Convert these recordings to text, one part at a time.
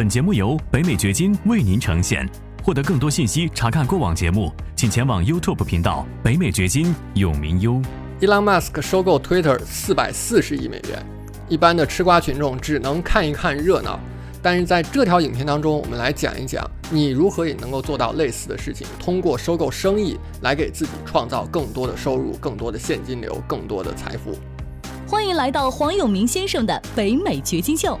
本节目由北美掘金为您呈现。获得更多信息，查看过往节目，请前往 YouTube 频道“北美掘金”永明优。伊朗马斯克收购 Twitter 四百四十亿美元，一般的吃瓜群众只能看一看热闹。但是在这条影片当中，我们来讲一讲你如何也能够做到类似的事情，通过收购生意来给自己创造更多的收入、更多的现金流、更多的财富。欢迎来到黄永明先生的北美掘金秀。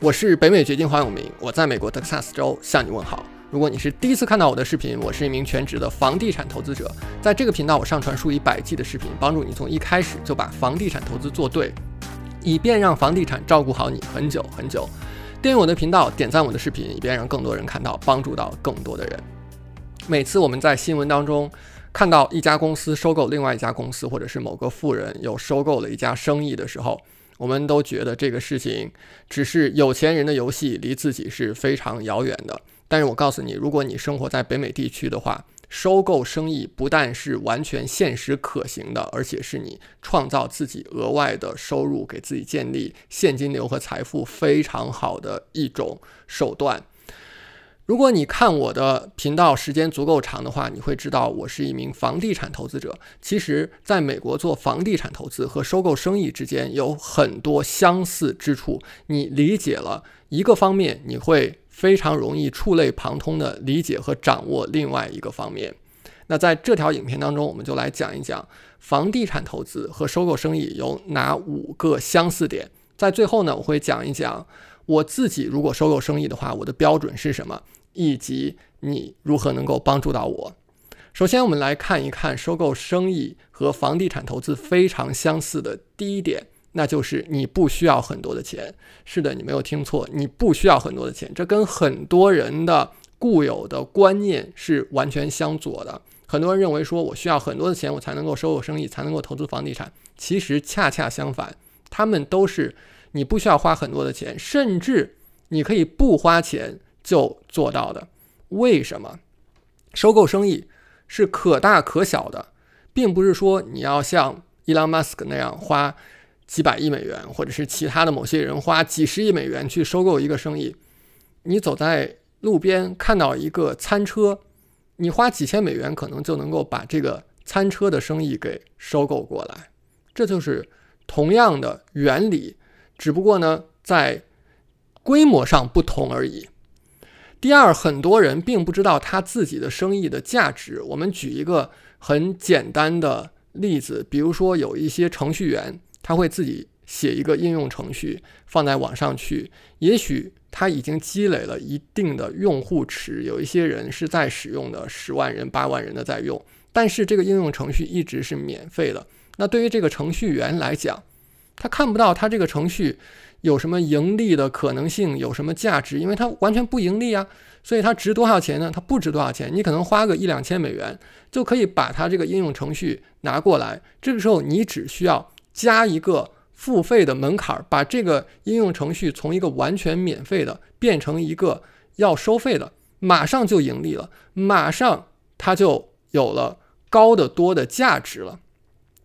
我是北美掘金黄永明，我在美国德克萨斯州向你问好。如果你是第一次看到我的视频，我是一名全职的房地产投资者，在这个频道我上传数以百计的视频，帮助你从一开始就把房地产投资做对，以便让房地产照顾好你很久很久。订阅我的频道，点赞我的视频，以便让更多人看到，帮助到更多的人。每次我们在新闻当中看到一家公司收购另外一家公司，或者是某个富人又收购了一家生意的时候，我们都觉得这个事情只是有钱人的游戏，离自己是非常遥远的。但是我告诉你，如果你生活在北美地区的话，收购生意不但是完全现实可行的，而且是你创造自己额外的收入、给自己建立现金流和财富非常好的一种手段。如果你看我的频道时间足够长的话，你会知道我是一名房地产投资者。其实，在美国做房地产投资和收购生意之间有很多相似之处。你理解了一个方面，你会非常容易触类旁通的理解和掌握另外一个方面。那在这条影片当中，我们就来讲一讲房地产投资和收购生意有哪五个相似点。在最后呢，我会讲一讲我自己如果收购生意的话，我的标准是什么。以及你如何能够帮助到我？首先，我们来看一看收购生意和房地产投资非常相似的第一点，那就是你不需要很多的钱。是的，你没有听错，你不需要很多的钱。这跟很多人的固有的观念是完全相左的。很多人认为说我需要很多的钱，我才能够收购生意，才能够投资房地产。其实恰恰相反，他们都是你不需要花很多的钱，甚至你可以不花钱。就做到的，为什么？收购生意是可大可小的，并不是说你要像伊朗马斯克那样花几百亿美元，或者是其他的某些人花几十亿美元去收购一个生意。你走在路边看到一个餐车，你花几千美元可能就能够把这个餐车的生意给收购过来。这就是同样的原理，只不过呢，在规模上不同而已。第二，很多人并不知道他自己的生意的价值。我们举一个很简单的例子，比如说有一些程序员，他会自己写一个应用程序放在网上去，也许他已经积累了一定的用户池，有一些人是在使用的，十万人、八万人的在用，但是这个应用程序一直是免费的。那对于这个程序员来讲，他看不到他这个程序。有什么盈利的可能性？有什么价值？因为它完全不盈利啊，所以它值多少钱呢？它不值多少钱。你可能花个一两千美元就可以把它这个应用程序拿过来。这个时候你只需要加一个付费的门槛儿，把这个应用程序从一个完全免费的变成一个要收费的，马上就盈利了，马上它就有了高的多的价值了。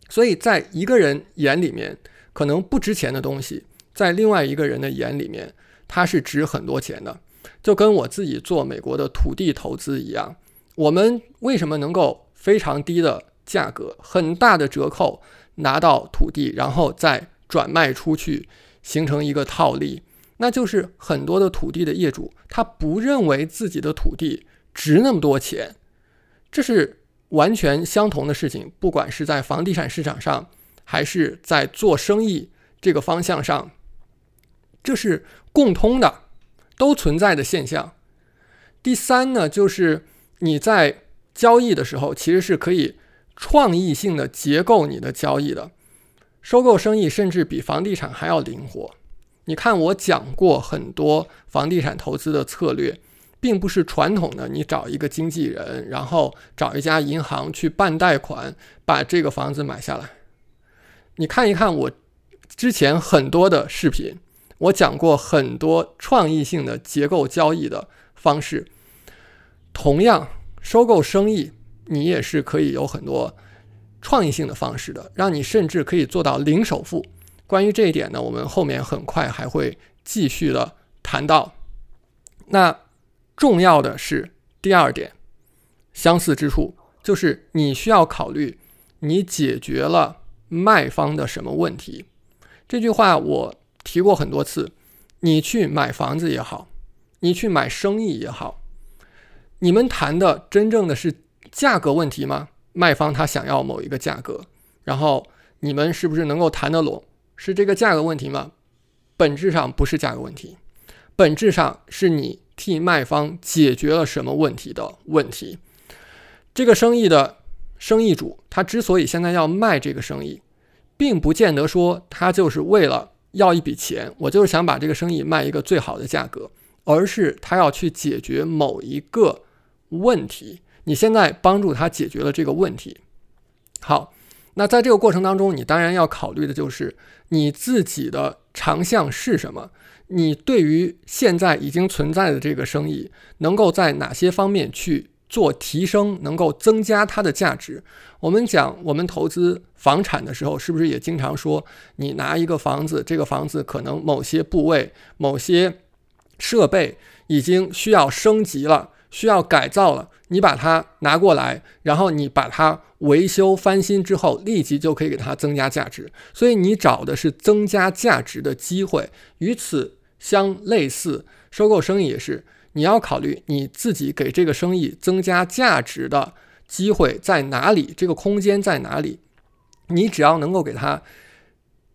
所以在一个人眼里面，可能不值钱的东西。在另外一个人的眼里面，它是值很多钱的，就跟我自己做美国的土地投资一样。我们为什么能够非常低的价格、很大的折扣拿到土地，然后再转卖出去，形成一个套利？那就是很多的土地的业主，他不认为自己的土地值那么多钱，这是完全相同的事情。不管是在房地产市场上，还是在做生意这个方向上。这是共通的，都存在的现象。第三呢，就是你在交易的时候，其实是可以创意性的结构你的交易的。收购生意甚至比房地产还要灵活。你看我讲过很多房地产投资的策略，并不是传统的你找一个经纪人，然后找一家银行去办贷款，把这个房子买下来。你看一看我之前很多的视频，我讲过很多创意性的结构交易的方式。同样，收购生意，你也是可以有很多创意性的方式的，让你甚至可以做到零首付。关于这一点呢，我们后面很快还会继续的谈到。那重要的是第二点，相似之处就是你需要考虑，你解决了卖方的什么问题。这句话我提过很多次。你去买房子也好，你去买生意也好，你们谈的真正的是价格问题吗？卖方他想要某一个价格，然后你们是不是能够谈得拢？是这个价格问题吗？本质上不是价格问题，本质上是你替卖方解决了什么问题的问题。这个生意的生意主，他之所以现在要卖这个生意，并不见得说他就是为了要一笔钱，我就是想把这个生意卖一个最好的价格，而是他要去解决某一个问题。你现在帮助他解决了这个问题，好。那在这个过程当中，你当然要考虑的就是你自己的长项是什么？你对于现在已经存在的这个生意，能够在哪些方面去做提升，能够增加它的价值？我们讲我们投资房产的时候，是不是也经常说，你拿一个房子，这个房子可能某些部位、某些设备已经需要升级了？需要改造了，你把它拿过来，然后你把它维修翻新之后，立即就可以给它增加价值。所以你找的是增加价值的机会。与此相类似，收购生意也是，你要考虑你自己给这个生意增加价值的机会在哪里，这个空间在哪里。你只要能够给它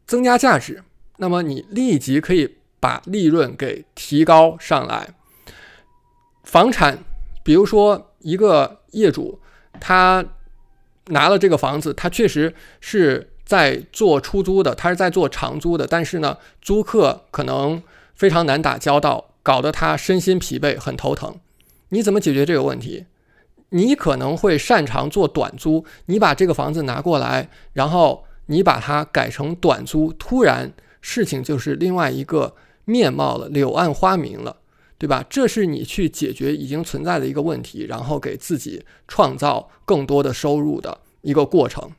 增加价值，那么你立即可以把利润给提高上来。房产。比如说，一个业主他拿了这个房子，他确实是在做出租的，他是在做长租的，但是呢，租客可能非常难打交道，搞得他身心疲惫，很头疼。你怎么解决这个问题？你可能会擅长做短租，你把这个房子拿过来，然后你把它改成短租，突然事情就是另外一个面貌了，柳暗花明了。对吧？这是你去解决已经存在的一个问题，然后给自己创造更多的收入的一个过程。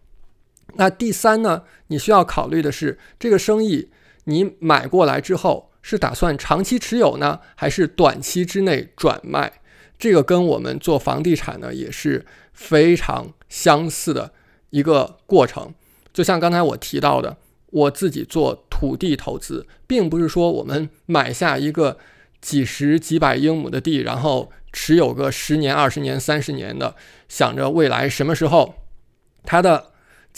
那第三呢？你需要考虑的是，这个生意你买过来之后，是打算长期持有呢，还是短期之内转卖？这个跟我们做房地产呢也是非常相似的一个过程。就像刚才我提到的，我自己做土地投资，并不是说我们买下一个。几十几百英亩的地，然后持有个十年、二十年、三十年的，想着未来什么时候它的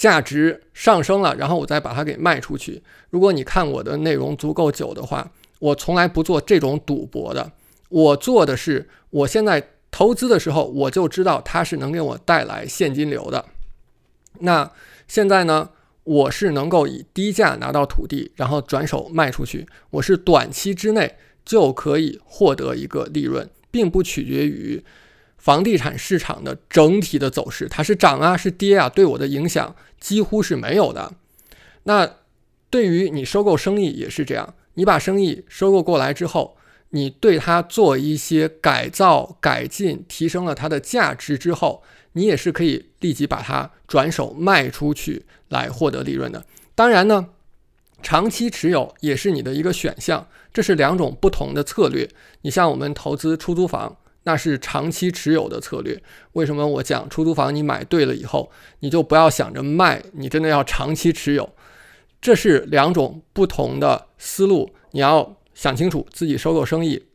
价值上升了，然后我再把它给卖出去。如果你看我的内容足够久的话，我从来不做这种赌博的。我做的是，我现在投资的时候，我就知道它是能给我带来现金流的。那现在呢，我是能够以低价拿到土地，然后转手卖出去。我是短期之内。就可以获得一个利润，并不取决于房地产市场的整体的走势，它是涨啊是跌啊，对我的影响几乎是没有的。那对于你收购生意也是这样，你把生意收购过来之后，你对它做一些改造、改进，提升了它的价值之后，你也是可以立即把它转手卖出去来获得利润的。当然呢。长期持有也是你的一个选项，这是两种不同的策略。你像我们投资出租房，那是长期持有的策略。为什么我讲出租房？你买对了以后，你就不要想着卖，你真的要长期持有。这是两种不同的思路，你要想清楚自己收购生意，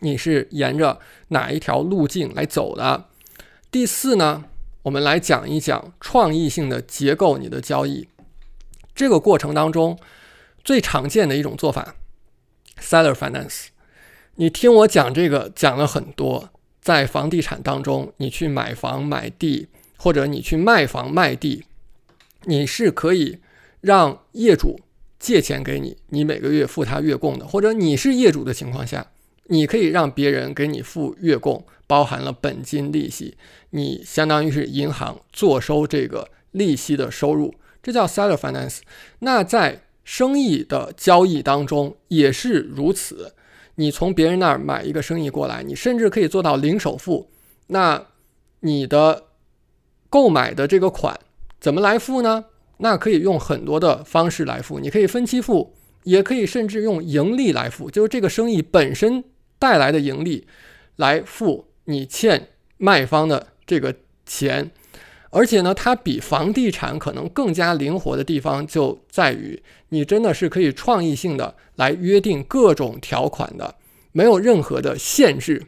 你是沿着哪一条路径来走的。第四呢，我们来讲一讲创意性的结构你的交易。这个过程当中，最常见的一种做法，seller finance。你听我讲这个讲了很多，在房地产当中，你去买房买地，或者你去卖房卖地，你是可以让业主借钱给你，你每个月付他月供的，或者你是业主的情况下，你可以让别人给你付月供，包含了本金、利息，你相当于是银行坐收这个利息的收入，这叫 seller finance。那在生意的交易当中也是如此，你从别人那儿买一个生意过来，你甚至可以做到零首付，那你的购买的这个款怎么来付呢？那可以用很多的方式来付，你可以分期付，也可以甚至用盈利来付，就是这个生意本身带来的盈利来付你欠卖方的这个钱。而且呢，它比房地产可能更加灵活的地方就在于，你真的是可以创意性的来约定各种条款的，没有任何的限制。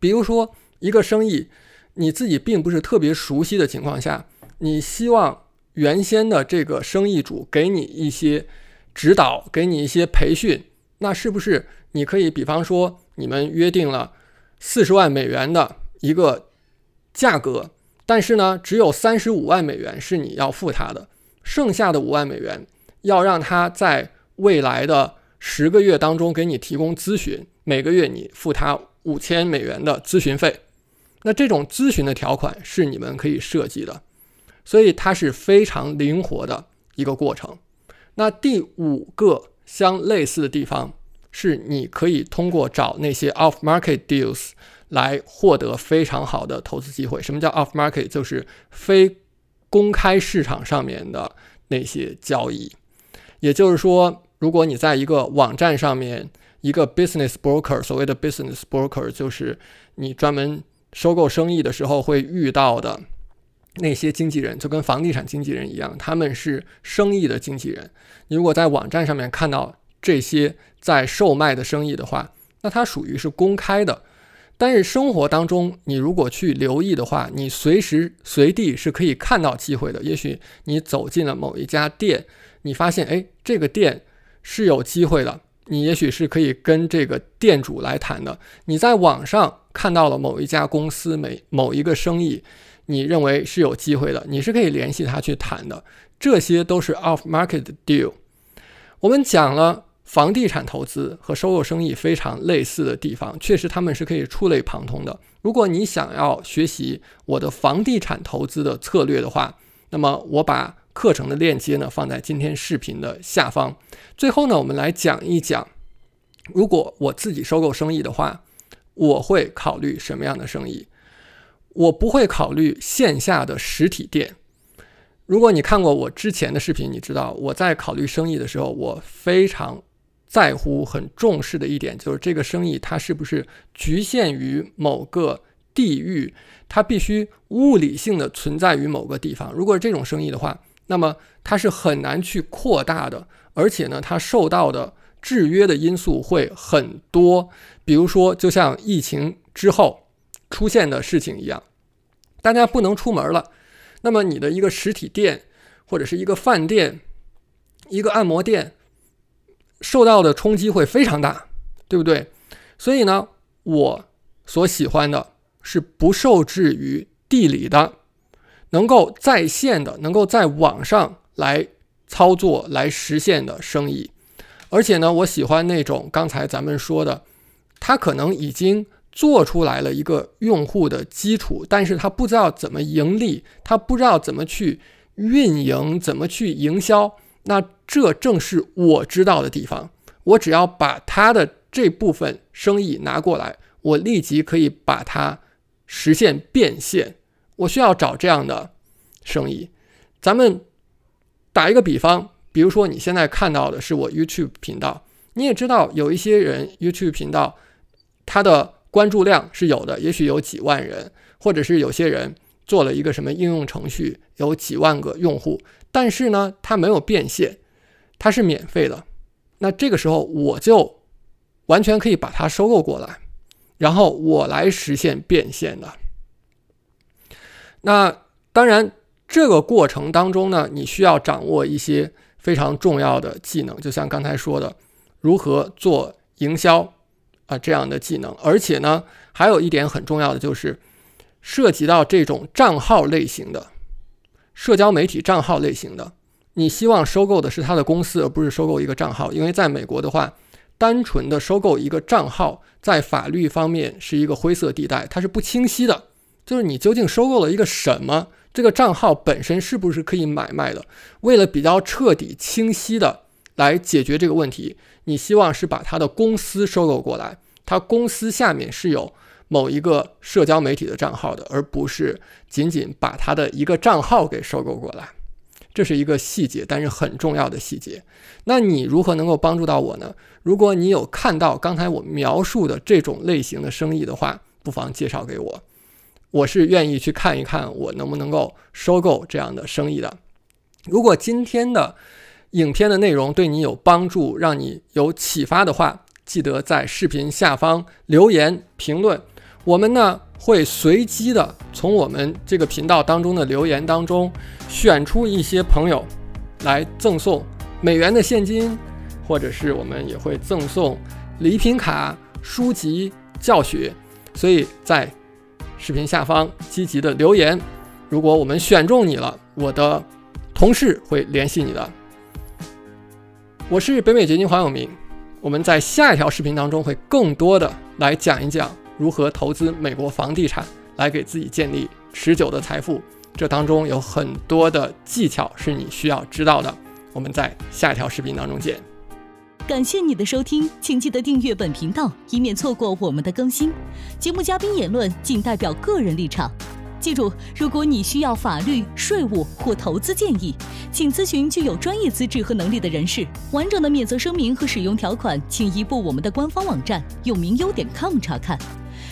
比如说，一个生意你自己并不是特别熟悉的情况下，你希望。原先的这个生意主给你一些指导，给你一些培训，那是不是你可以，比方说你们约定了四十万美元的一个价格，但是呢，只有三十五万美元是你要付他的，剩下的五万美元要让他在未来的十个月当中给你提供咨询，每个月你付他五千美元的咨询费，那这种咨询的条款是你们可以设计的。所以它是非常灵活的一个过程。那第五个相类似的地方是，你可以通过找那些 off-market deals 来获得非常好的投资机会。什么叫 off-market？就是非公开市场上面的那些交易。也就是说，如果你在一个网站上面，一个 business broker，所谓的 business broker 就是你专门收购生意的时候会遇到的。那些经纪人就跟房地产经纪人一样，他们是生意的经纪人。你如果在网站上面看到这些在售卖的生意的话，那它属于是公开的。但是生活当中，你如果去留意的话，你随时随地是可以看到机会的。也许你走进了某一家店，你发现哎，这个店是有机会的，你也许是可以跟这个店主来谈的。你在网上看到了某一家公司、每某一个生意。你认为是有机会的，你是可以联系他去谈的，这些都是 off market deal。我们讲了房地产投资和收购生意非常类似的地方，确实他们是可以触类旁通的。如果你想要学习我的房地产投资的策略的话，那么我把课程的链接呢放在今天视频的下方。最后呢，我们来讲一讲，如果我自己收购生意的话，我会考虑什么样的生意？我不会考虑线下的实体店。如果你看过我之前的视频，你知道我在考虑生意的时候，我非常在乎、很重视的一点就是这个生意它是不是局限于某个地域，它必须物理性的存在于某个地方。如果是这种生意的话，那么它是很难去扩大的，而且呢，它受到的制约的因素会很多。比如说，就像疫情之后出现的事情一样。大家不能出门了，那么你的一个实体店或者是一个饭店、一个按摩店受到的冲击会非常大，对不对？所以呢，我所喜欢的是不受制于地理的，能够在线的，能够在网上来操作来实现的生意。而且呢，我喜欢那种刚才咱们说的，他可能已经。做出来了一个用户的基础，但是他不知道怎么盈利，他不知道怎么去运营，怎么去营销。那这正是我知道的地方。我只要把他的这部分生意拿过来，我立即可以把它实现变现。我需要找这样的生意。咱们打一个比方，比如说你现在看到的是我 YouTube 频道，你也知道有一些人 YouTube 频道，他的关注量是有的，也许有几万人，或者是有些人做了一个什么应用程序，有几万个用户，但是呢，它没有变现，它是免费的。那这个时候我就完全可以把它收购过来，然后我来实现变现的。那当然，这个过程当中呢，你需要掌握一些非常重要的技能，就像刚才说的，如何做营销。啊，这样的技能，而且呢，还有一点很重要的就是，涉及到这种账号类型的社交媒体账号类型的，你希望收购的是他的公司，而不是收购一个账号，因为在美国的话，单纯的收购一个账号，在法律方面是一个灰色地带，它是不清晰的。就是你究竟收购了一个什么？这个账号本身是不是可以买卖的？为了比较彻底、清晰的来解决这个问题，你希望是把他的公司收购过来，他公司下面是有某一个社交媒体的账号的，而不是仅仅把他的一个账号给收购过来。这是一个细节，但是很重要的细节。那你如何能够帮助到我呢？如果你有看到刚才我描述的这种类型的生意的话，不妨介绍给我。我是愿意去看一看，我能不能够收购这样的生意的。如果今天的影片的内容对你有帮助，让你有启发的话，记得在视频下方留言评论。我们呢会随机的从我们这个频道当中的留言当中选出一些朋友来赠送美元的现金，或者是我们也会赠送礼品卡、书籍、教学。所以在视频下方积极的留言，如果我们选中你了，我的同事会联系你的。我是北美掘金黄永明，我们在下一条视频当中会更多的来讲一讲如何投资美国房地产，来给自己建立持久的财富。这当中有很多的技巧是你需要知道的。我们在下条视频当中见。感谢你的收听，请记得订阅本频道，以免错过我们的更新。节目嘉宾言论仅代表个人立场。记住，如果你需要法律、税务或投资建议，请咨询具有专业资质和能力的人士。完整的免责声明和使用条款，请移步我们的官方网站永明优点 com 查看。